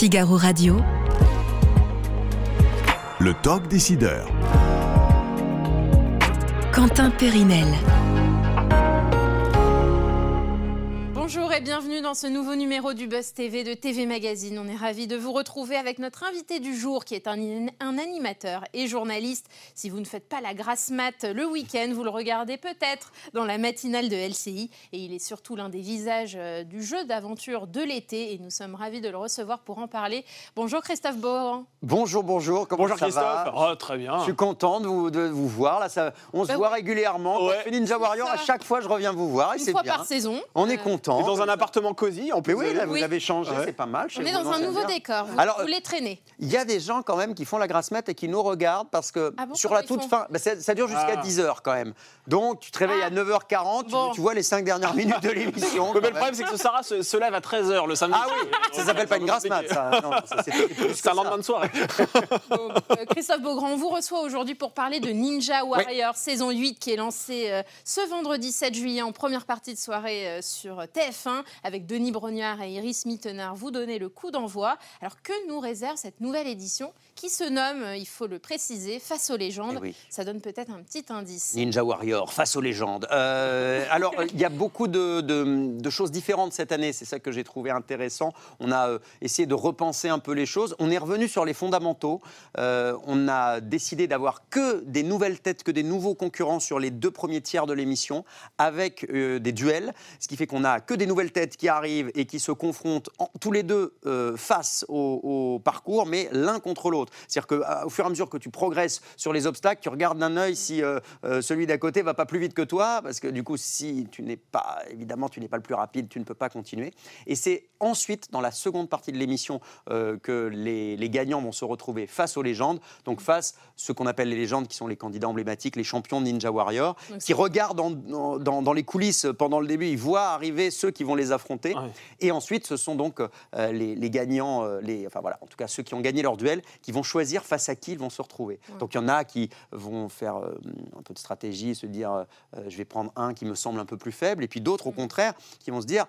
Figaro Radio. Le talk décideur. Quentin Périnel. Bienvenue dans ce nouveau numéro du Buzz TV de TV Magazine. On est ravis de vous retrouver avec notre invité du jour qui est un, un animateur et journaliste. Si vous ne faites pas la grasse mat le week-end, vous le regardez peut-être dans la matinale de LCI. Et il est surtout l'un des visages euh, du jeu d'aventure de l'été et nous sommes ravis de le recevoir pour en parler. Bonjour Christophe Beaugrand. Bonjour, bonjour. Comment Bonjour ça Christophe. va Oh, très bien. Je suis content de vous, de vous voir. Là, ça, on se Bah voit régulièrement. Quand Ouais. je fais Ninja Warrior, à chaque fois, je reviens vous voir et Une fois bien. par saison. On est Euh, content. Et dans un appartement cosy, en plus. oui, là, vous Oui. avez changé, Ouais. c'est pas mal. chez On est dans un nouveau décor. Vous, Alors, vous les traînez. Il y a des gens quand même qui font la grasse mat et qui nous regardent parce que Ah bon, sur la toute font fin, bah, ça, ça dure jusqu'à Ah. 10h quand même. Donc tu te réveilles Ah. à 9h40, tu- Bon. tu, vois les 5 dernières minutes de l'émission. Le même. problème, c'est que ce Sarah se, se lève à 13h le samedi. Ah oui, ça s'appelle pas une grasse mat, ça. C'est un lendemain de soirée. Euh, Christophe Beaugrand, on vous reçoit aujourd'hui pour parler de Ninja Warrior saison 8 qui est lancée euh, ce vendredi 7 juillet en première partie de soirée euh, sur TF1 avec Denis Brognard et Iris Mittenard. Vous donnez le coup d'envoi. Alors que nous réserve cette nouvelle édition? Qui se nomme, il faut le préciser, Face aux légendes Eh oui. Ça donne peut-être un petit indice. Ninja Warrior, face aux légendes. Euh, alors, euh, il y a beaucoup de, de- de choses différentes cette année. C'est ça que j'ai trouvé intéressant. On a euh, essayé de repenser un peu les choses. On est revenu sur les fondamentaux. Euh, on a décidé d'avoir que des nouvelles têtes, que des nouveaux concurrents sur les deux premiers tiers de l'émission, avec des duels. Ce qui fait qu'on a que des nouvelles têtes qui arrivent et qui se confrontent en- tous les deux face au, au parcours, mais l'un contre l'autre. C'est-à-dire qu'au fur et à mesure que tu progresses sur les obstacles, tu regardes d'un œil si euh, euh, celui d'à côté va pas plus vite que toi, parce que du coup, si tu n'es pas, évidemment, tu n'es pas le plus rapide, tu ne peux pas continuer. Et c'est ensuite, dans la seconde partie de l'émission, euh, que les, les gagnants vont se retrouver face aux légendes, donc face ce qu'on appelle les légendes, qui sont les candidats emblématiques, les champions de Ninja Warrior, Donc qui regardent dans, dans- dans les coulisses pendant le début, ils voient arriver ceux qui vont les affronter. Et ensuite, ce sont donc les, les gagnants, les, enfin voilà, en tout cas ceux qui ont gagné leur duel, qui vont choisir face à qui ils vont se retrouver. Donc il y en a qui vont faire euh, un peu de stratégie, se dire euh, euh, je vais prendre un qui me semble un peu plus faible, et puis d'autres au contraire qui vont se dire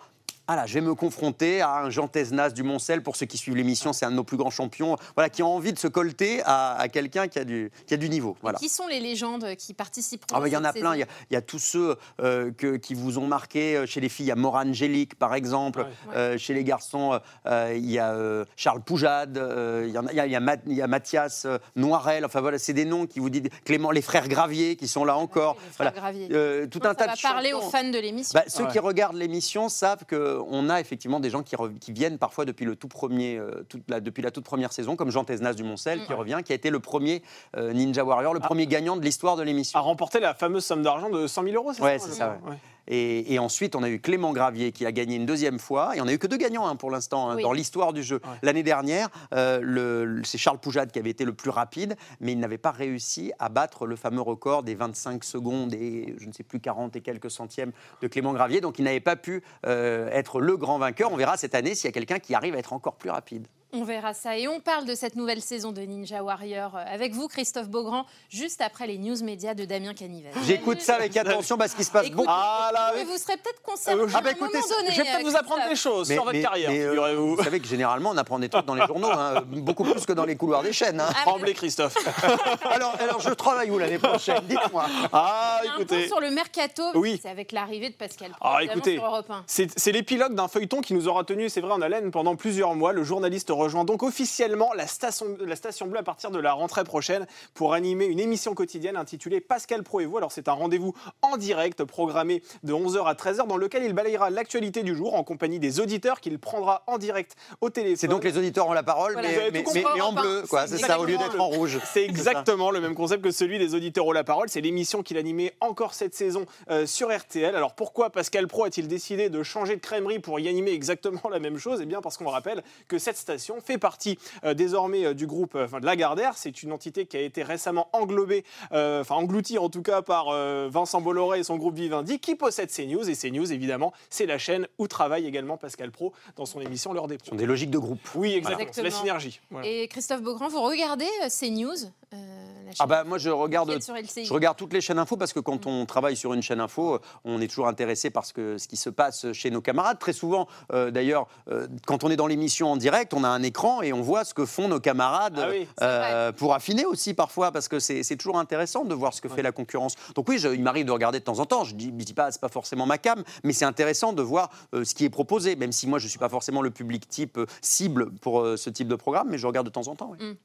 ah là, je vais me confronter à un Jean Tesnas du Moncel, pour ceux qui suivent l'émission, c'est un de nos plus grands champions, voilà, qui ont envie de se colter à, à quelqu'un qui, a du- qui a du niveau. Voilà. Qui sont les légendes qui participeront Ah bah, il y en a plein. Il y a, y a tous ceux euh, que- qui vous ont marqué euh, chez les filles. Il y a Maura Angélique, par exemple. Ouais. Euh, chez les garçons, euh, il y a euh, Charles Poujade. euh, il y a, y a, y a a Mathias euh, Noirel. Enfin voilà, c'est des noms qui vous disent. Clément, les frères Gravier qui sont là encore. les frères Voilà. Gravier. Euh, tout Donc, un ça tas va de parler aux fans de l'émission. Bah, ceux Ouais. qui regardent l'émission savent qu'on a effectivement des gens qui, viennent parfois depuis, le tout premier, euh, toute la, depuis la toute première saison, comme Jean Tesnas du Moncel, Mm. qui revient, qui a été le premier euh, Ninja Warrior, le Ah. premier gagnant de l'histoire de l'émission. A remporté la fameuse somme d'argent de 100 000 euros, c'est Ouais, ça c'est ça, ouais. Et, et ensuite, on a eu Clément Gravier qui a gagné une deuxième fois. Et on n'a eu que deux gagnants hein, pour l'instant hein, Oui. dans l'histoire du jeu. Ouais. L'année dernière, euh, c'est Charles Poujade qui avait été le plus rapide, mais il n'avait pas réussi à battre le fameux record des 25 secondes et je ne sais plus 40 et quelques centièmes de Clément Gravier. Donc il n'avait pas pu euh, être le grand vainqueur. On verra cette année s'il y a quelqu'un qui arrive à être encore plus rapide. On verra ça. Et on parle de cette nouvelle saison de Ninja Warrior euh, avec vous, Christophe Beaugrand, juste après les news médias de Damien Canivet. J'écoute ça avec attention parce qu'il se passe beaucoup. Ah là, Mais vous serez peut-être concerné Euh, à ah bah écoutez, donné. je vais peut-être euh, vous apprendre des choses sur votre carrière, mais, euh, figurez-vous. vous savez que généralement, on apprend des trucs dans les journaux, hein, beaucoup plus que dans les couloirs des chaînes. hein. Ah, Tremblez, Christophe. Alors, alors, je travaille où l'année prochaine Dites-moi. Ah, a un écoutez. sur le mercato. Oui. C'est avec l'arrivée de Pascal Pro, Ah, écoutez. sur Europe 1. C'est c'est l'épilogue d'un feuilleton qui nous aura tenu, c'est vrai, en haleine pendant plusieurs mois. Le journaliste rejoint donc officiellement la station, la station bleue à partir de la rentrée prochaine pour animer une émission quotidienne intitulée Pascal Pro et vous. Alors c'est un rendez-vous en direct programmé de 11h à 13h dans lequel il balayera l'actualité du jour en compagnie des auditeurs qu'il prendra en direct au téléphone. C'est donc les auditeurs ont la parole, Voilà. Mais, en bleu, quoi. C'est ça, au lieu d'être en rouge. C'est exactement le même concept que celui des auditeurs ont la parole. C'est l'émission qu'il animait encore cette saison euh, sur RTL. Alors pourquoi Pascal Pro a-t-il décidé de changer de crèmerie pour y animer exactement la même chose? Eh bien parce qu'on rappelle que cette station fait partie euh, désormais euh, du groupe euh, enfin, de Lagardère. C'est une entité qui a été récemment englobée, euh, enfin engloutie en tout cas par euh, Vincent Bolloré et son groupe Vivendi qui possède CNews. Et CNews, évidemment, c'est la chaîne où travaille également Pascal Pro dans son émission L'heure des Ce pros. sont des logiques de groupe. Oui, exactement. C'est la synergie. Voilà. Et Christophe Beaugrand, vous regardez CNews? Euh, la chaîne Ah bah moi je regarde, qui est sur LCI. je regarde toutes les chaînes info parce que quand on travaille sur une chaîne info, on est toujours intéressé par ce, que, ce qui se passe chez nos camarades. Très souvent, euh, d'ailleurs, euh, quand on est dans l'émission en direct, on a un écran et on voit ce que font nos camarades Ah oui, euh, pour affiner aussi parfois, parce que c'est toujours intéressant de voir ce que fait la concurrence. Donc oui, je- il m'arrive de regarder de temps en temps. Je dis, je dis pas, c'est pas forcément ma cam, mais c'est intéressant de voir euh, ce qui est proposé, même si moi je suis pas forcément le public type euh, cible pour euh, ce type de programme, mais je regarde de temps en temps. oui.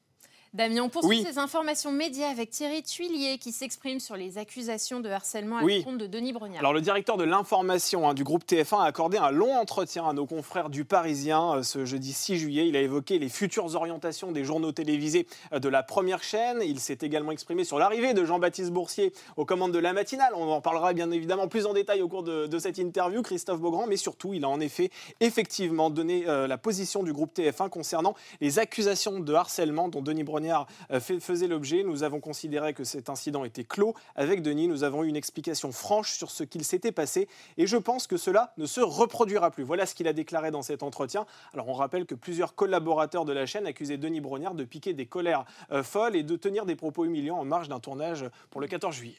Damien, on poursuit Oui. ces informations médias avec Thierry Tuilier qui s'exprime sur les accusations de harcèlement à Oui. l'encontre de Denis Brognard. Alors le directeur de l'information hein, du groupe TF1 a accordé un long entretien à nos confrères du Parisien euh, ce jeudi 6 juillet. Il a évoqué les futures orientations des journaux télévisés euh, de la première chaîne. Il s'est également exprimé sur l'arrivée de Jean-Baptiste Boursier aux commandes de la matinale. On en parlera bien évidemment plus en détail au cours de, de cette interview, Christophe Beaugrand, mais surtout il a en effet effectivement donné euh, la position du groupe TF1 concernant les accusations de harcèlement dont Denis Brognard euh, faisait l'objet. Nous avons considéré que cet incident était clos. Avec Denis, nous avons eu une explication franche sur ce qu'il s'était passé et je pense que cela ne se reproduira plus. Voilà ce qu'il a déclaré dans cet entretien. Alors on rappelle que plusieurs collaborateurs de la chaîne accusaient Denis Brognard de piquer des colères euh, folles et de tenir des propos humiliants en marge d'un tournage pour le 14 juillet.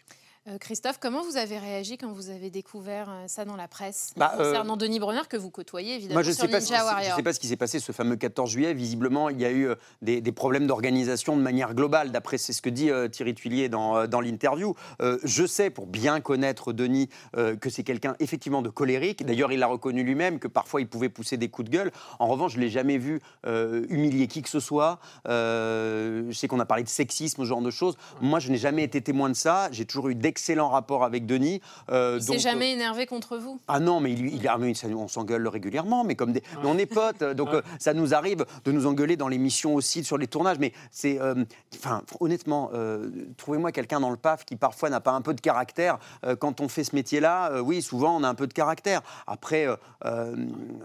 Euh, Christophe, comment vous avez réagi quand vous avez découvert euh, ça dans la presse Bah, euh, concernant Denis Brognard que vous côtoyez évidemment Moi, je ne sur sais, pas Ninja s'est- je Warrior sais pas ce qui s'est passé ce fameux 14 juillet. Visiblement, il y a eu euh, des, des problèmes d'organisation de manière globale, d'après c'est ce que dit euh, Thierry Tuilier dans, euh, dans l'interview. Euh, je sais, pour bien connaître Denis, euh, que c'est quelqu'un effectivement de colérique. D'ailleurs, il a reconnu lui-même que parfois il pouvait pousser des coups de gueule. En revanche, je ne l'ai jamais vu euh, humilier qui que ce soit. Euh, je sais qu'on a parlé de sexisme, ce genre de choses. Moi, je n'ai jamais été témoin de ça. J'ai toujours eu d'excellents rapports avec Denis. Euh, Il donc, s'est jamais énervé contre vous? Ah non, mais il, il- ah, on s'engueule régulièrement, mais comme des, mais on est potes, donc euh, ça nous arrive de nous engueuler dans l'émission aussi, sur les tournages. Mais c'est, euh, enfin, honnêtement, euh, trouvez-moi quelqu'un dans le PAF qui parfois n'a pas un peu de caractère. Euh, quand on fait ce métier-là, euh, oui, souvent on a un peu de caractère. Après, euh, euh,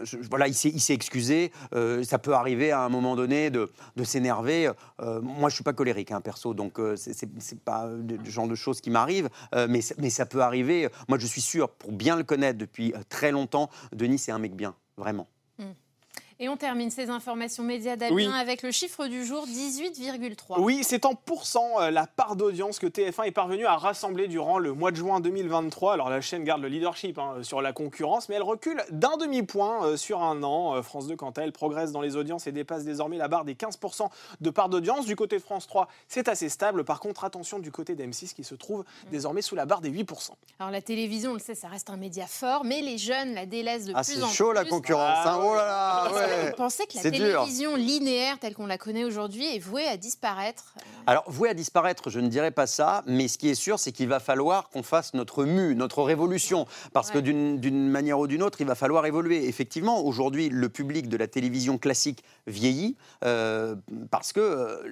je- voilà, il s'est, il s'est excusé. euh, ça peut arriver à un moment donné de, de s'énerver. Euh, moi, je suis pas colérique, hein, perso, donc euh, c'est, c'est, c'est pas le genre de choses qui m'arrivent. Euh, mais, ça- mais ça peut arriver. Moi, je suis sûr, pour bien le connaître depuis euh, très longtemps, Denis, c'est un mec bien, vraiment. Et on termine ces informations médias Damien Oui. avec le chiffre du jour 18,3. Oui, c'est en pourcent euh, la part d'audience que TF1 est parvenu à rassembler durant le mois de juin 2023. Alors la chaîne garde le leadership hein, sur la concurrence, mais elle recule d'un demi-point euh, sur un an. Euh, France 2, quant à elle, progresse dans les audiences et dépasse désormais la barre des 15% de part d'audience. Du côté de France 3, c'est assez stable. Par contre, attention du côté d'M6 qui se trouve désormais sous la barre des 8%. Alors la télévision, on le sait, ça reste un média fort, mais les jeunes la délaissent de Ah, plus c'est en chaud la plus. concurrence. Ah, hein. Oh là là, ouais. Vous pensez que la dur. télévision linéaire telle qu'on la connaît aujourd'hui est vouée à disparaître Alors, voué à disparaître, je ne dirais pas ça, mais ce qui est sûr, c'est qu'il va falloir qu'on fasse notre mue, notre révolution, parce que Ouais. d'une d'une manière ou d'une autre, il va falloir évoluer. Effectivement, aujourd'hui, le public de la télévision classique vieillit, euh, parce que euh,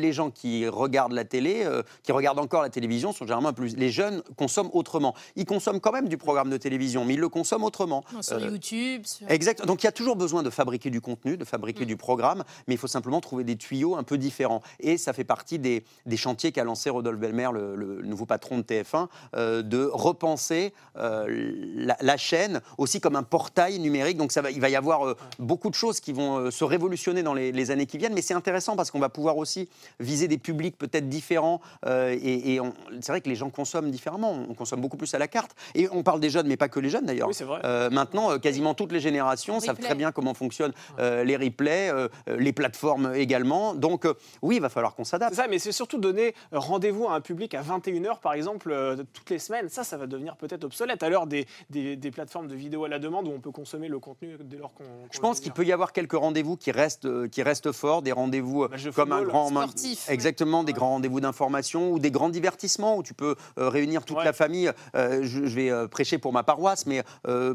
les gens qui regardent la télé, euh, qui regardent encore la télévision, sont généralement plus... Les jeunes consomment autrement. Ils consomment quand même du programme de télévision, mais ils le consomment autrement. sur Euh, YouTube sur... Exact. Donc il y a toujours besoin de fabriquer du contenu, de fabriquer Mm. du programme, mais il faut simplement trouver des tuyaux un peu différents. Et ça fait partie des, des chantiers qu'a lancé Rodolphe Belmer, le, le nouveau patron de TF1, euh, de repenser euh, la, la chaîne aussi comme un portail numérique. Donc ça va, il va y avoir euh, beaucoup de choses qui vont se révolutionner dans les, les années qui viennent, mais c'est intéressant parce qu'on va pouvoir aussi viser des publics peut-être différents. et c'est vrai que les gens consomment différemment. On consomme beaucoup plus à la carte. Et on parle des jeunes, mais pas que les jeunes d'ailleurs. Oui, c'est vrai. Maintenant, quasiment toutes les générations savent très bien comment fonctionnent euh, les replays, euh, euh, les plateformes également. Donc, oui, il va falloir qu'on C'est s'adapte. ça, mais c'est surtout donner rendez-vous à un public à 21h, par exemple, toutes les semaines. Ça, ça va devenir peut-être obsolète à l'heure des, des, des plateformes de vidéo à la demande où on peut consommer le contenu dès lors qu'on. Je pense qu'il peut y avoir quelques rendez-vous qui restent, qui restent forts, des rendez-vous de comme un grand sportif, exactement, des grands rendez-vous d'information ou des grands divertissements où tu peux réunir toute Ouais. la famille. Je, je vais prêcher pour ma paroisse, mais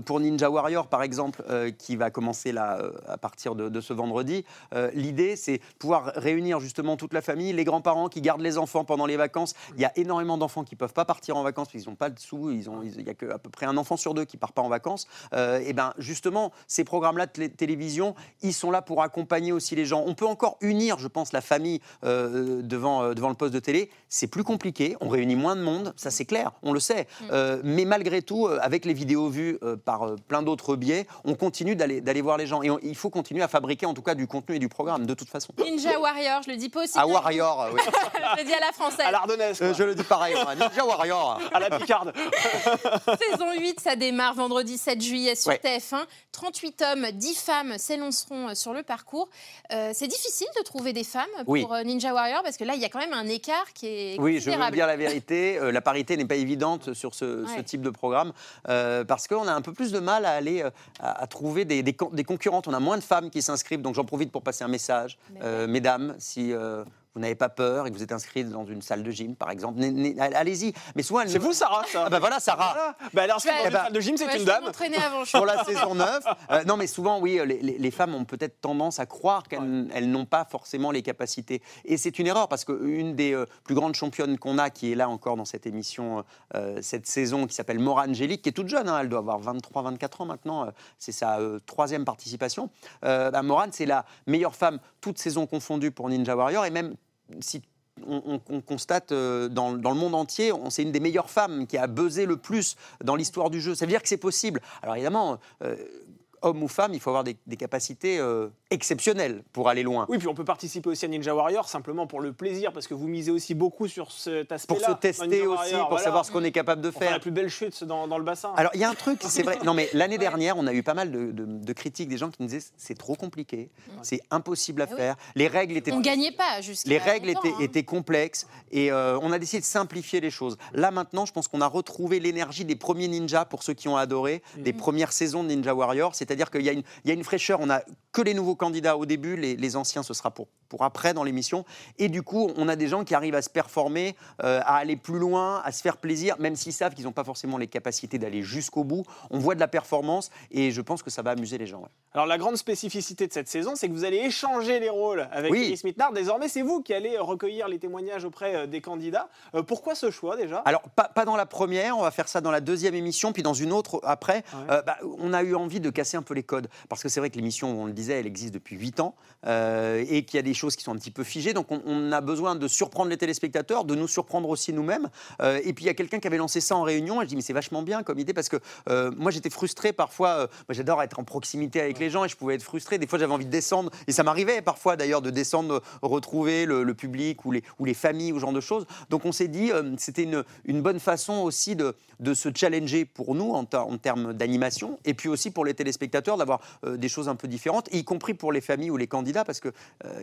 pour Ninja Warrior par exemple, qui va commencer là à partir de, de ce vendredi, euh, l'idée c'est pouvoir réunir justement toute la famille, les grands-parents qui gardent les enfants pendant les vacances. Il y a énormément d'enfants qui peuvent pas partir en vacances parce qu'ils n'ont pas de sous. Ils ont, ils- il y a que à peu près un enfant sur deux qui part pas en vacances. Euh, et ben justement, ces programmes-là de télé- télévision, ils sont là pour accompagner aussi les gens. On peut encore unir, je pense, la famille euh, devant, euh, devant le poste de télé. C'est plus compliqué. On réunit moins de monde, ça c'est clair, on le sait. Euh, mais malgré tout, euh, avec les vidéos vues euh, par euh, plein d'autres biais, on continue d'aller d'aller voir les gens. Et on- il faut continuer à fabriquer en tout cas du contenu et du programme de toute façon. Ninja Warrior, je le dis pas aussi. À bien. Warrior, oui. Je le dis à la française. À l'ardennaise. Euh, je le dis pareil. Ninja Warrior. à la picarde. Saison 8, ça démarre vendredi 7 juillet sur Ouais. TF1. 38 hommes, 10 femmes s'élanceront euh, sur le parcours. Euh, c'est difficile de trouver des femmes pour Ninja Warrior parce que là, il y a quand même un écart qui est Oui, je veux dire la vérité. euh, la parité n'est pas évidente sur ce, type de programme euh, parce qu'on a un peu plus de mal à aller à, à trouver des, des con- des concurrentes. On a moins de femmes qui s'inscrivent, donc j'en profite pour passer un message. Euh, mesdames, si euh, vous n'avez pas peur et que vous êtes inscrite dans une salle de gym, par exemple, allez-y. Mais souvent, C'est vous, Sarah, ça Ah bah voilà, Sarah. Voilà. Bah, Ouais. dans Eh une ben, salle de gym, c'est Ouais, une dame. avant. pour la saison 9. Euh, non, mais souvent, oui, les, les- les femmes ont peut-être tendance à croire qu'elles elles n'ont pas forcément les capacités. Et c'est une erreur parce qu'une des euh, plus grandes championnes qu'on a, qui est là encore dans cette émission euh, cette saison, qui s'appelle Maura Angélique, qui est toute jeune, hein, elle doit avoir 23-24 ans maintenant, euh, c'est sa euh, troisième participation. Euh, bah, Morane, c'est la meilleure femme, toute saison confondue pour Ninja Warrior, et même si on, on- on constate euh, dans, dans le monde entier, c'est une des meilleures femmes qui a buzzé le plus dans l'histoire du jeu. Ça veut dire que c'est possible. Alors évidemment, euh, homme ou femme, il faut avoir des, des capacités euh, exceptionnelles pour aller loin. Oui, puis on peut participer aussi à Ninja Warrior simplement pour le plaisir, parce que vous misez aussi beaucoup sur cet aspect-là. Pour se tester Ninja aussi, Warrior, pour voilà. savoir ce qu'on est capable de Pour faire faire. la plus belle chute dans, dans le bassin. Alors, il y a un truc, c'est vrai. Non, mais l'année dernière, on a eu pas mal de, de- de critiques des gens qui nous disaient c'est trop compliqué, c'est impossible à Ah oui. faire. Les règles étaient On gagnait pas jusqu'à Les règles étaient, hein. étaient complexes et euh, on a décidé de simplifier les choses. Là maintenant, je pense qu'on a retrouvé l'énergie des premiers ninjas pour ceux qui ont adoré, des premières saisons de Ninja Warrior. C'est-à-dire qu'il y, a une- il y a une fraîcheur. On n'a que les nouveaux candidats au début, les, les anciens ce sera pour, pour après dans l'émission. Et du coup, on a des gens qui arrivent à se performer, euh, à aller plus loin, à se faire plaisir, même s'ils savent qu'ils n'ont pas forcément les capacités d'aller jusqu'au bout. On voit de la performance et je pense que ça va amuser les gens. ouais. Alors la grande spécificité de cette saison, c'est que vous allez échanger les rôles avec Oui. Iris Mitnard. Désormais, c'est vous qui allez recueillir les témoignages auprès euh, des candidats. Euh, pourquoi ce choix déjà? Alors, pas, pas dans la première, on va faire ça dans la deuxième émission, puis dans une autre après. Ouais. Euh, bah, on a eu envie de casser un peu les codes, parce que c'est vrai que l'émission, on le disait, elle existe depuis 8 ans, euh, et qu'il y a des choses qui sont un petit peu figées, donc on, on a besoin de surprendre les téléspectateurs, de nous surprendre aussi nous-mêmes. Euh, et puis il y a quelqu'un qui avait lancé ça en réunion, et je dis, mais c'est vachement bien comme idée, parce que euh, moi j'étais frustré parfois, moi j'adore être en proximité avec les gens, et je pouvais être frustré, des fois j'avais envie de descendre, et ça m'arrivait parfois d'ailleurs de descendre, retrouver le, le public ou les, ou les familles, ou ce genre de choses. Donc on s'est dit, c'était une, une bonne façon aussi de, de se challenger pour nous en termes d'animation, et puis aussi pour les téléspectateurs d'avoir euh, des choses un peu différentes, y compris pour les familles ou les candidats, parce qu'il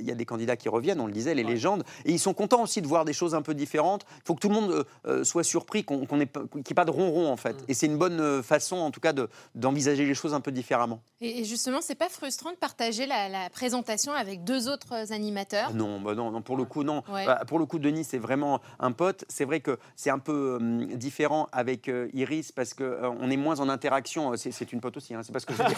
il y a des candidats qui reviennent, on le disait, les légendes, et ils sont contents aussi de voir des choses un peu différentes. Il faut que tout le monde euh, euh, soit surpris, qu'on qu'il n'y ait pas de ronron en fait. Et c'est une bonne euh, façon en tout cas de- d'envisager les choses un peu différemment. Et et justement, c'est pas frustrant de partager la, la présentation avec deux autres animateurs? Ah Non, bah non, non, pour le coup, non. Ouais. Bah, pour le coup, Denis, c'est vraiment un pote. C'est vrai que c'est un peu différent avec euh, Iris parce qu'on est moins en interaction. Euh, C'est c'est une pote aussi, hein, c'est pas ce que je veux dire.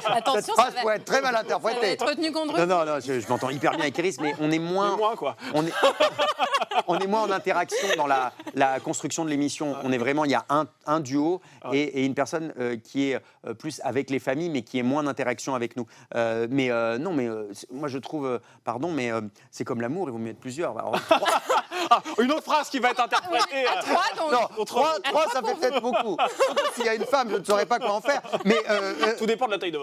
Cette Attention, ça phrase va, peut être très mal ça va interprétée. être retenu contre Non, non, non, je, je m'entends hyper bien avec Iris, mais on est moins. Et moi, quoi. On est, on est moins en interaction dans la, la construction de l'émission. On est vraiment, il y a un, un duo et, et une personne euh, qui est euh, plus avec les familles, mais qui est moins d'interaction avec nous. Euh, mais euh, non, mais euh, moi je trouve, euh, pardon, mais euh, c'est comme l'amour, il vaut mieux être plusieurs. Alors, trois- Ah, une autre phrase qui va être interprétée. À trois, donc. non, Contre- trois, trois, ça fait peut-être beaucoup. Surtout S'il y a une femme, je ne saurais pas quoi en faire. Mais euh, euh, Tout dépend de la taille de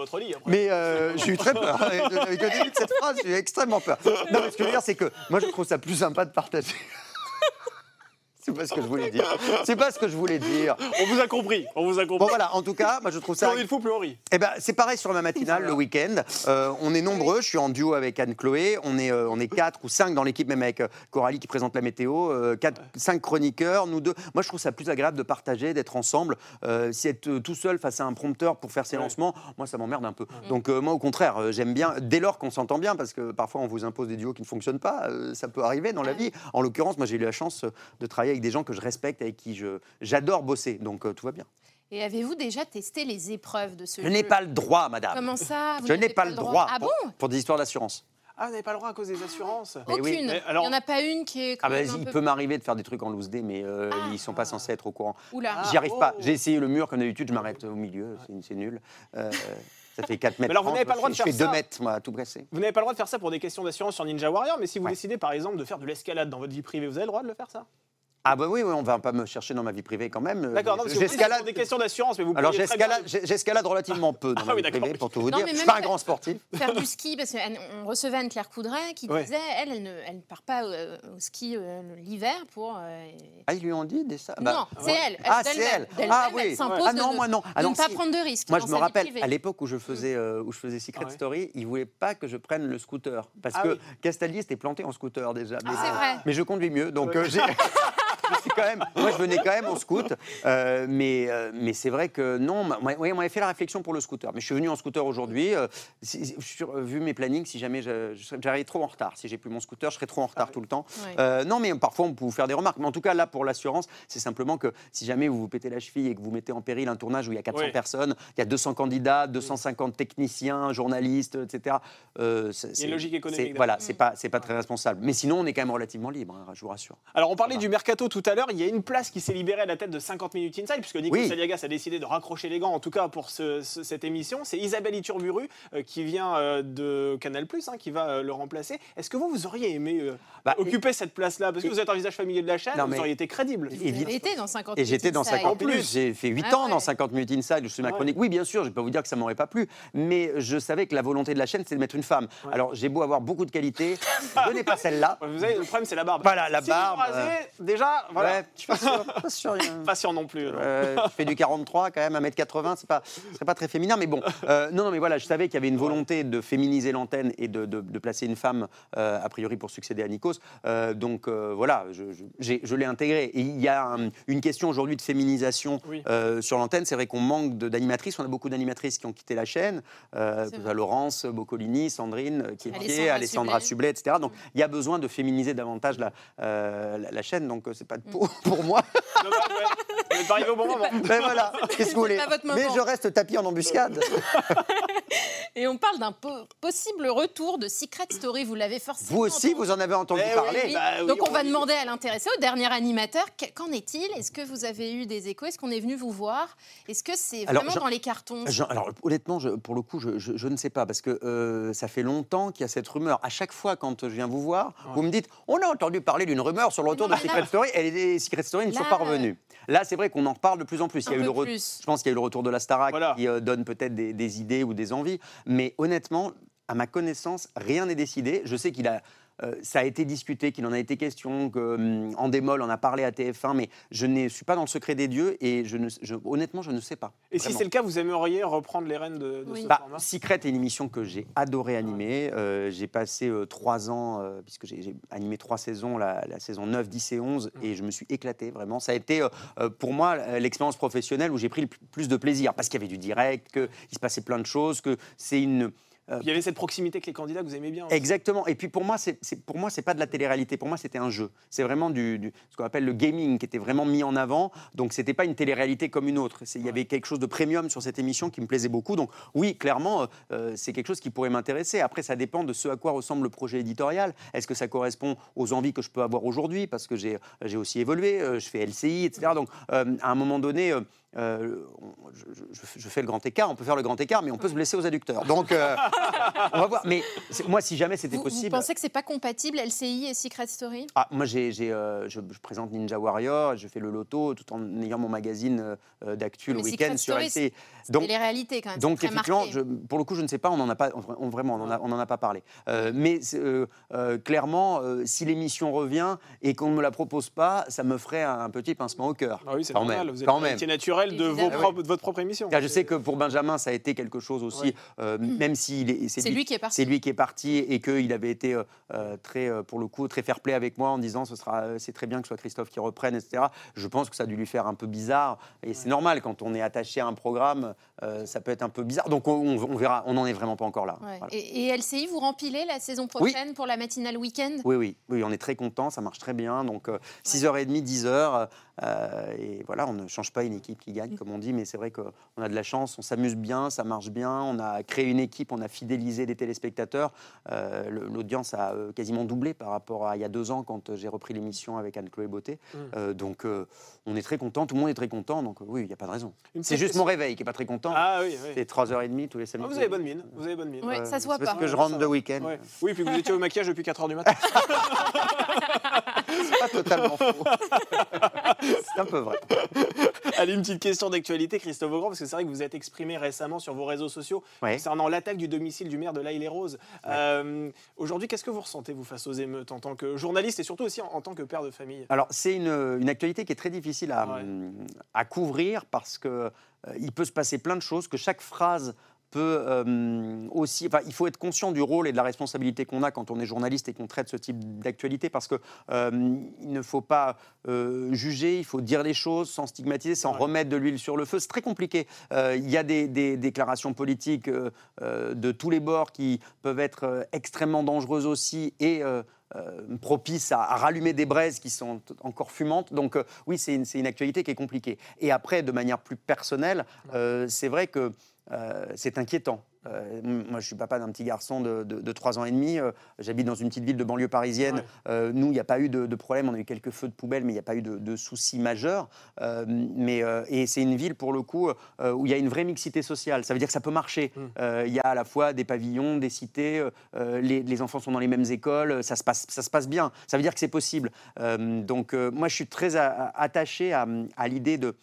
mais euh, j'ai eu très peur. Avec début de cette phrase, j'ai eu extrêmement peur. Non, mais ce que je veux dire, c'est que moi, je trouve ça plus sympa de partager. C'est pas ce que je voulais dire. C'est pas ce que je voulais dire. On vous a compris. On vous a compris. Bon voilà, en tout cas, moi je trouve ça. est de fou, plus on rit. Eh ben, c'est pareil sur ma matinale le week-end. Euh, on est nombreux. Je suis en duo avec Anne-Chloé. On est, euh, on est quatre ou cinq dans l'équipe, même avec euh, Coralie qui présente la météo. euh, quatre, cinq chroniqueurs, nous deux. Moi, je trouve ça plus agréable de partager, d'être ensemble. Si être tout seul face à un prompteur pour faire ses Ouais. lancements, moi, ça m'emmerde un peu. Donc, moi, au contraire, j'aime bien. Dès lors qu'on s'entend bien, parce que parfois on vous impose des duos qui ne fonctionnent pas, ça peut arriver dans la vie. En l'occurrence, moi, j'ai eu la chance de travailler avec des gens que je respecte, avec qui je j'adore bosser. Donc, euh, tout va bien. Et avez-vous déjà testé les épreuves de ce Je jeu n'ai pas le droit, madame. Comment ça vous Je n'ai pas le droit Ah pour, bon pour des histoires d'assurance. Ah, vous n'avez pas le droit à cause des assurances. Eh oui. Aucune. Mais alors- Il n'y en a pas une qui est. quand Ah bah, un il peu- peut m'arriver de faire des trucs en loose day, mais euh, Ah. ils sont pas censés être au courant. Oula. Ah. J'y arrive pas. oh. J'ai essayé le mur comme d'habitude, je m'arrête au milieu, c'est- nul. Euh, ça fait 4 mètres. alors, vous 30, n'avez pas le droit je de fais- faire Je fais 2 ça. mètres, moi, tout casser. Vous n'avez pas le droit de faire ça pour des questions d'assurance sur Ninja Warrior, mais si vous Ouais. décidez par exemple de faire de l'escalade dans votre vie privée, vous avez le droit de le faire ça? Ah bah oui, oui, on va pas me chercher dans ma vie privée quand même. D'accord, non, parce que vous des questions d'assurance, mais vous Alors j'escalade, j'escalade relativement peu dans Ah ma oui, vie d'accord. privée, pour tout vous Non, dire. Je suis même pas un grand sportif. Faire du ski, parce qu'on recevait Anne-Claire Coudray qui Ouais. disait, elle, elle ne, elle ne part pas euh, au ski euh, l'hiver pour... euh, Ah, ils lui ont dit des ça? Non, c'est elle. Ah, d'elle-même- c'est elle. Ah elle oui. s'impose Ah non, moi non. Ah non, ne pas si. prendre de risques Moi, dans je me rappelle, à l'époque où je faisais, euh, où je faisais Secret Ah. Story, ils voulaient pas que je prenne le scooter. Parce Ah que oui. Castaldi était planté en scooter déjà. Mais, Ah, c'est vrai. mais je conduis mieux, donc euh, j'ai. quand même, moi, je venais quand même en scout, euh, mais, euh, mais c'est vrai que non, moi, on m'avait fait la réflexion pour le scooter. Mais je suis venu en scooter aujourd'hui. euh, si- vu mes plannings, si jamais j'arrive trop en retard, si j'ai plus mon scooter, je serais trop en retard tout le temps. Ouais. Euh, non, mais parfois on peut vous faire des remarques. Mais en tout cas, là, pour l'assurance, c'est simplement que si jamais vous vous pétez la cheville et que vous mettez en péril un tournage où il y a 400 Oui. personnes, il y a 200 candidats, 250 techniciens, journalistes, etc. euh, c'est- Il y a une c'est- logique économique Voilà, Mm. c'est pas, c'est pas très responsable. Mais sinon, on est quand même relativement libre, hein, je vous rassure. Alors, on parlait du mercato tout à l'heure. Il y a une place qui s'est libérée à la tête de 50 minutes inside, puisque Nico Oui. Saliagas a décidé de raccrocher les gants, en tout cas pour ce- ce- cette émission. C'est Isabelle Iturburu euh, qui vient euh, de Canal, hein, qui va euh, le remplacer. Est-ce que vous, vous auriez aimé euh, Bah, occuper cette place-là? Parce que et- vous êtes un visage familier de la chaîne, Non, vous auriez été crédible. Avez été dans 50 Et j'étais dans Inside. 50 En plus. minutes. J'ai fait 8 Ah ans ouais. dans 50 minutes inside. Je suis ma ouais. chronique. Oui, bien sûr, je ne vais pas vous dire que ça m'aurait pas plu. Mais je savais que la volonté de la chaîne, c'est de mettre une femme. Ouais. Alors, j'ai beau avoir beaucoup de qualités. n'ai pas celle-là. Vous avez, le problème, c'est la barbe. Voilà, la Si barbe. Vous rasez, déjà, voilà. Ouais, je suis pas sûr. Pas sûr, Pas sûr non plus. Euh, je fais du 43 quand même, 1m80, c'est pas, ce serait pas très féminin, mais bon. Euh, non, non, mais voilà, je savais qu'il y avait une volonté de féminiser l'antenne et de, de- de placer une femme, euh, a priori, pour succéder à Nikos. Euh, donc euh, voilà, je, je- j'ai- je l'ai intégré. Et il y a un- une question aujourd'hui de féminisation Oui. euh, sur l'antenne. C'est vrai qu'on manque d'animatrices. On a beaucoup d'animatrices qui ont quitté la chaîne. Euh, Laurence Boccolini, Sandrine euh, Kieltier, Alessandra Alessandra Sublet. Etc. Donc il y a besoin de féminiser davantage la, euh, la, la chaîne. Donc c'est pas pour, pour moi. Ouais. Vous arrivé au bon moment. Ben voilà, qu'est-ce que vous voulez Mais je reste tapis en embuscade. Et on parle d'un po- possible retour de Secret Story. Vous l'avez forcément Vous aussi, entendu. vous en avez entendu Eh parler. Oui. Bah oui, Donc on on va dit- demander à l'intéressé, au dernier animateur, qu- qu'en est-il? Est-ce que vous avez eu des échos? Est-ce qu'on est venu vous voir? Est-ce que c'est Alors, vraiment Jean- dans les cartons? Jean- alors honnêtement, je- pour le coup, je, je- je ne sais pas parce que euh, ça fait longtemps qu'il y a cette rumeur. À chaque fois, quand je viens vous voir, vous me dites on a entendu parler d'une rumeur sur le retour non, de là- Secret Story. Et les Secret Story ne sont Là, pas revenus. Là, c'est vrai qu'on en reparle de plus en plus. Il y a Un eu peu le plus. Je pense qu'il y a eu le retour de la Starac Voilà. qui euh, donne peut-être des, des idées ou des envies. Mais honnêtement, à ma connaissance, rien n'est décidé. Je sais qu'il a. euh, ça a été discuté, qu'il en a été question, que hum, en a parlé à TF1, mais je ne suis pas dans le secret des dieux et je ne, je- honnêtement, je ne sais pas. Et si c'est le cas, vous aimeriez reprendre les rênes de, de Oui. ce Bah, format? Secret est une émission que j'ai adoré animer. Euh, j'ai passé euh, trois ans, euh, puisque j'ai animé trois saisons, la, la saison 9, 10 et 11, et je me suis éclaté vraiment. Ça a été pour moi l'expérience professionnelle où j'ai pris le plus de plaisir, parce qu'il y avait du direct, qu'il se passait plein de choses, que c'est une... Il y avait cette proximité avec les candidats que vous aimez bien. aussi. Exactement. Et puis pour moi, c'est c'est- pour moi, c'est pas de la télé-réalité. Pour moi, c'était un jeu. C'est vraiment du, du- ce qu'on appelle le gaming qui était vraiment mis en avant. Donc c'était pas une télé-réalité comme une autre. Il y avait quelque chose de premium sur cette émission qui me plaisait beaucoup. Donc oui, clairement, euh, euh, c'est quelque chose qui pourrait m'intéresser. Après, ça dépend de ce à quoi ressemble le projet éditorial. Est-ce que ça correspond aux envies que je peux avoir aujourd'hui? Parce que j'ai j'ai aussi évolué. euh, je fais LCI, etc. Donc euh, à un moment donné. Euh, on- je, je- je fais le grand écart, on peut faire le grand écart, mais on peut se blesser aux adducteurs. Donc, euh, on va voir. Mais c'est- moi, si jamais c'était vous, vous possible. pensez que c'est pas compatible LCI et Secret Story? Ah, moi, j'ai, j'ai, euh, je, je présente Ninja Warrior, je fais le loto tout en ayant mon magazine d'actu le week-end sur LCI. C'est Donc, les réalités quand même. donc c'est effectivement, pour le coup, je ne sais pas, on n'en a pas, on- vraiment, on n'en a, pas parlé. Euh, mais c'est, euh, euh, clairement, euh, si l'émission revient et qu'on ne me la propose pas, ça me ferait un, petit pincement au cœur. Ah oui, c'est Quand normal. même, vous êtes quand même. métier de, vos Évidemment. propres- de votre propre émission. Car je sais que pour Benjamin, ça a été quelque chose aussi, Ouais. euh, même s'il est, C'est lui qui est parti. C'est lui qui est parti et qu'il avait été euh, euh, très, euh, pour le coup, très fair-play avec moi en disant ce sera, c'est très bien que ce soit Christophe qui reprenne, etc. Je pense que ça a dû lui faire un peu bizarre et c'est normal quand on est attaché à un programme, euh, ça peut être un peu bizarre. Donc on, on- on verra, on n'en est vraiment pas encore là. Ouais. Voilà. Et, et LCI, vous rempilez la saison prochaine pour la matinale week-end? Oui, oui, oui, on est très content, ça marche très bien. Donc euh, 6h30, 10h, Euh, et voilà, on ne change pas une équipe qui gagne, comme on dit, mais c'est vrai qu'on a de la chance, on s'amuse bien, ça marche bien, on a créé une équipe, on a fidélisé des téléspectateurs. Euh, L'audience a euh, quasiment doublé par rapport à il y a deux ans quand j'ai repris l'émission avec Anne-Chloé Beauté. Mm. Euh, donc euh, on est très content, tout le monde est très content, donc oui, il n'y a pas de raison. C'est juste mon réveil qui n'est pas très content. Ah oui, oui. C'est 3h30 tous les Ah, samedis. vous avez bonne mine. Vous avez bonne mine. Ouais, ça se voit c'est parce pas. que je rentre ça de week-end. Ouais. Oui, puis vous étiez au maquillage depuis 4h du matin. C'est pas totalement faux. c'est un peu vrai. Allez, une petite question d'actualité, Christophe Beaugrand, parce que c'est vrai que vous êtes exprimé récemment sur vos réseaux sociaux Ouais. concernant l'attaque du domicile du maire de l'Aïle et Rose. Euh, Aujourd'hui, qu'est-ce que vous ressentez, vous, face aux émeutes, en tant que journaliste et surtout aussi en, en tant que père de famille? Alors, c'est une, une actualité qui est très difficile à, Ouais. à couvrir parce que euh, il peut se passer plein de choses, que chaque phrase peut euh, aussi. Enfin, il faut être conscient du rôle et de la responsabilité qu'on a quand on est journaliste et qu'on traite ce type d'actualité parce que euh, il ne faut pas euh, juger, il faut dire les choses sans stigmatiser, sans Ouais. remettre de l'huile sur le feu. C'est très compliqué. Il y a des, des déclarations politiques de tous les bords qui peuvent être extrêmement dangereuses aussi et euh, propices à, à rallumer des braises qui sont encore fumantes. Donc euh, oui, c'est une, actualité qui est compliquée. Et après, de manière plus personnelle, euh, c'est vrai que c'est inquiétant. Euh, moi, je suis papa d'un petit garçon de, de, de 3 ans et demi. euh, J'habite dans une petite ville de banlieue parisienne. Ouais. Euh, nous, il n'y a pas eu de, de problème. On a eu quelques feux de poubelle, mais il n'y a pas eu de, soucis majeurs. Mais, et c'est une ville, pour le coup, où il y a une vraie mixité sociale. Ça veut dire que ça peut marcher. Mm. Il y a à la fois des pavillons, des cités, les, les enfants sont dans les mêmes écoles, ça se passe, ça se passe bien. Ça veut dire que c'est possible. Donc, moi, je suis très a- attaché à, à l'idée de.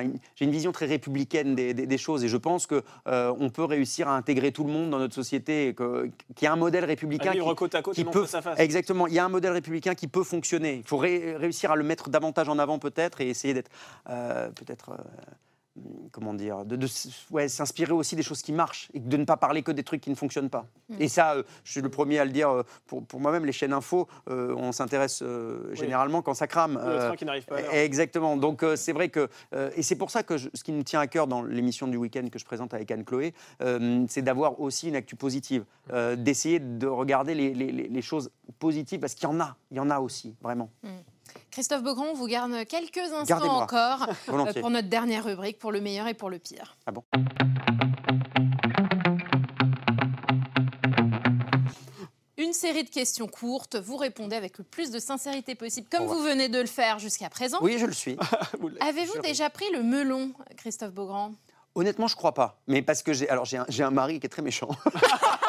Une- J'ai une vision très républicaine des, des- des choses et je pense que euh, on peut réussir à intégrer tout le monde dans notre société, et que- qu'il y a un modèle républicain vivre qui, côte à côte qui peut, à face. exactement. Il y a un modèle républicain qui peut fonctionner. Il faut ré- réussir à le mettre davantage en avant peut-être et essayer d'être euh, peut-être. euh, comment dire, de, de s- ouais, s'inspirer aussi des choses qui marchent et de ne pas parler que des trucs qui ne fonctionnent pas. Et ça, euh, je suis le premier à le dire euh, pour, pour moi-même, les chaînes info, euh, on s'intéresse euh, généralement quand ça crame. Le train qui n'arrive pas à. Exactement. Donc c'est vrai que et c'est pour ça que je- ce qui nous tient à cœur dans l'émission du week-end que je présente avec Anne Chloé, euh, c'est d'avoir aussi une actu positive, euh, d'essayer de regarder les, les- les- les choses positives parce qu'il y en a, il y en a aussi vraiment. Christophe Beaugrand, on vous garde quelques instants Gardez-moi. encore euh, Volontiers. pour notre dernière rubrique, pour le meilleur et pour le pire. Ah bon? Une série de questions courtes, vous répondez avec le plus de sincérité possible, comme vous venez de le faire jusqu'à présent. Oui, je le suis. Avez-vous déjà pris le melon, Christophe Beaugrand? Honnêtement, je crois pas. Mais parce que j'ai alors j'ai un, j'ai un mari qui est très méchant.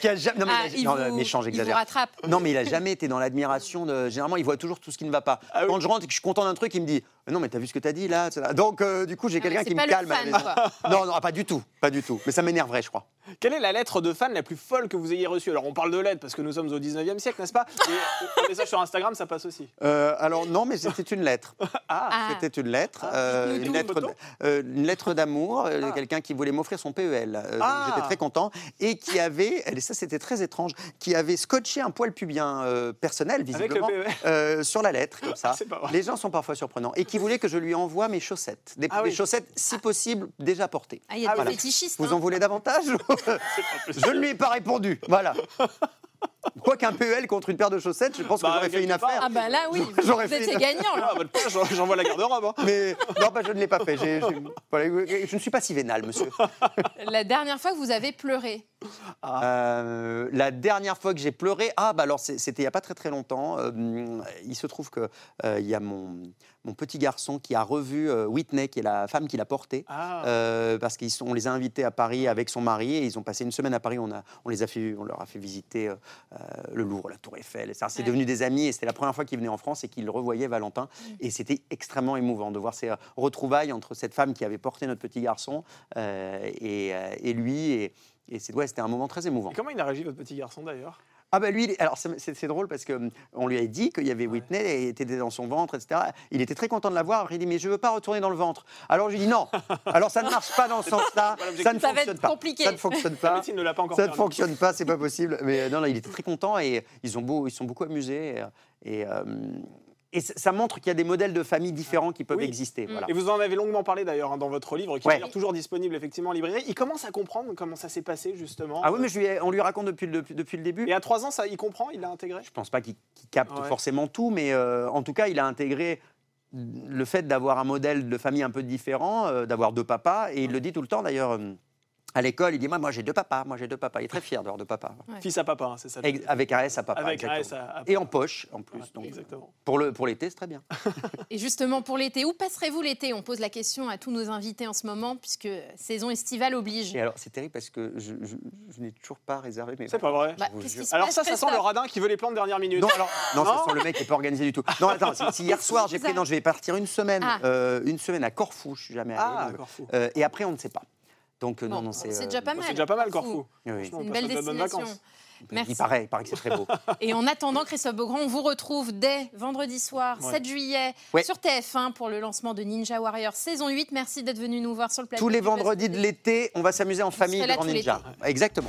Qui a jamais- non, mais Ah, il a- il non, vous- méchant, il vous j'exagère. rattrape. Non, mais il a jamais été dans l'admiration. De... Généralement, il voit toujours tout ce qui ne va pas. Ah oui. Quand je rentre et que je suis content d'un truc, il me dit Non, mais t'as vu ce que t'as dit là Donc, euh, du coup, j'ai quelqu'un Ah, qui pas me le calme. à la fan, maison. quoi. Non, non, pas du tout. Pas du tout. Mais ça m'énerverait, je crois. Quelle est la lettre de fan la plus folle que vous ayez reçue? Alors, on parle de lettres parce que nous sommes au 19e siècle, n'est-ce pas? Et un message sur Instagram, ça passe aussi. Euh, alors, non, mais c'était une lettre. Ah. C'était une lettre. Ah. euh, une, lettre euh, une lettre d'amour euh, de Ah. quelqu'un qui voulait m'offrir son PEL. Euh, Ah. J'étais très content. Et qui avait, et ça c'était très étrange, qui avait scotché un poil pubien euh, personnel, Avec le visiblement, PEL. euh, sur la lettre, comme ça. C'est pas vrai. Les gens sont parfois surprenants. Et qui voulait que je lui envoie mes chaussettes. Des, Ah des oui. chaussettes, si possible, déjà portées. Ah, il y a Ah, des voilà. fétichistes. Vous hein. en voulez davantage Je ne lui ai pas répondu. Voilà. Quoi qu'un PEL contre une paire de chaussettes, je pense que Bah, j'aurais fait une affaire. Ah bah là oui, vous, J'aurais vous fait étiez une- gagnant. là. Ah, j'en- j'envoie la garde-robe. hein. Mais non, bah, je ne l'ai pas fait. J'ai- voilà, je ne suis pas si vénal, monsieur. La dernière fois que vous avez pleuré. Euh, la dernière fois que j'ai pleuré, ah bah alors c'était il n'y a pas très très longtemps. Euh, il se trouve que euh, il y a mon, mon petit garçon qui a revu euh, Whitney, qui est la femme qui l'a porté. Ah. Euh, parce qu'on les a invités à Paris avec son mari et ils ont passé une semaine à Paris. On, a, on, les a fait, on leur a fait visiter euh, le Louvre, la Tour Eiffel. C'est Ouais. devenu des amis et c'était la première fois qu'ils venaient en France et qu'ils revoyaient Valentin. Et c'était extrêmement émouvant de voir ces retrouvailles entre cette femme qui avait porté notre petit garçon et, et lui. Et, et ouais, c'était un moment très émouvant. Et comment il a réagi, votre petit garçon, d'ailleurs? Ah bah lui, alors c'est- drôle parce que hum, on lui a dit qu'il y avait Whitney et était dans son ventre, etc. Il était très content de la voir. Il dit mais je veux pas retourner dans le ventre. Alors je lui dis non. Alors ça ne marche pas dans ce sens-là. Ça ne Ça va fonctionne pas. Ça ne fonctionne La pas. médecine ne l'a pas encore Ça ne fonctionne pas, c'est pas possible. Mais euh, non, non, il était très content et ils ont beau, ils sont beaucoup amusés et, et, euh, et ça montre qu'il y a des modèles de famille différents qui peuvent Oui. exister. Voilà. Et vous en avez longuement parlé d'ailleurs hein, dans votre livre, qui Ouais. est toujours disponible effectivement en librairie. Il commence à comprendre comment ça s'est passé justement. Ah oui, mais je lui ai- on lui raconte depuis le, depuis, depuis le début. Et à trois ans, ça, il comprend, il l'a intégré? Je pense pas qu'il capte Ouais. forcément tout, mais euh, en tout cas, il a intégré le fait d'avoir un modèle de famille un peu différent, euh, d'avoir deux papas, et il le dit tout le temps d'ailleurs. À l'école, il dit Moi, moi j'ai deux papas, moi j'ai deux papas. Il est très fier d'avoir deux papas. Ouais. Fils à papa, hein, c'est ça. Avec un S à papa. Avec un exactement. S à- à Et en poche, en plus. Ouais, donc, exactement. pour le pour l'été, c'est très bien. Et justement, pour l'été, où passerez-vous l'été? On pose la question à tous nos invités en ce moment, puisque saison estivale oblige. Et alors, c'est terrible parce que je, je- je n'ai toujours pas réservé mes. C'est pas vrai. Bah, Alors passe, ça, ça sent le radin qui veut les plans de dernière minute. Non, alors, non, Non ça sent le mec qui n'est pas organisé du tout. Non, attends, si, si hier soir, j'ai pris, non, je vais partir une semaine, Ah. euh, une semaine à Corfou, je suis jamais allé. Ah, donc, Corfou. euh, et après, on ne sait pas. Donc, euh, non, non, c'est déjà pas Bon, mal. C'est déjà pas mal, Corfou. Oui, une belle destination. Merci. Il paraît, il paraît que c'est très beau. Et en attendant, Christophe Beaugrand, on vous retrouve dès vendredi soir, Ouais. 7 juillet, Ouais. sur TF1 pour le lancement de Ninja Warrior saison 8. Merci d'être venu nous voir sur le plateau. Tous les vendredis de l'été, on va s'amuser en famille devant Ninja. Exactement.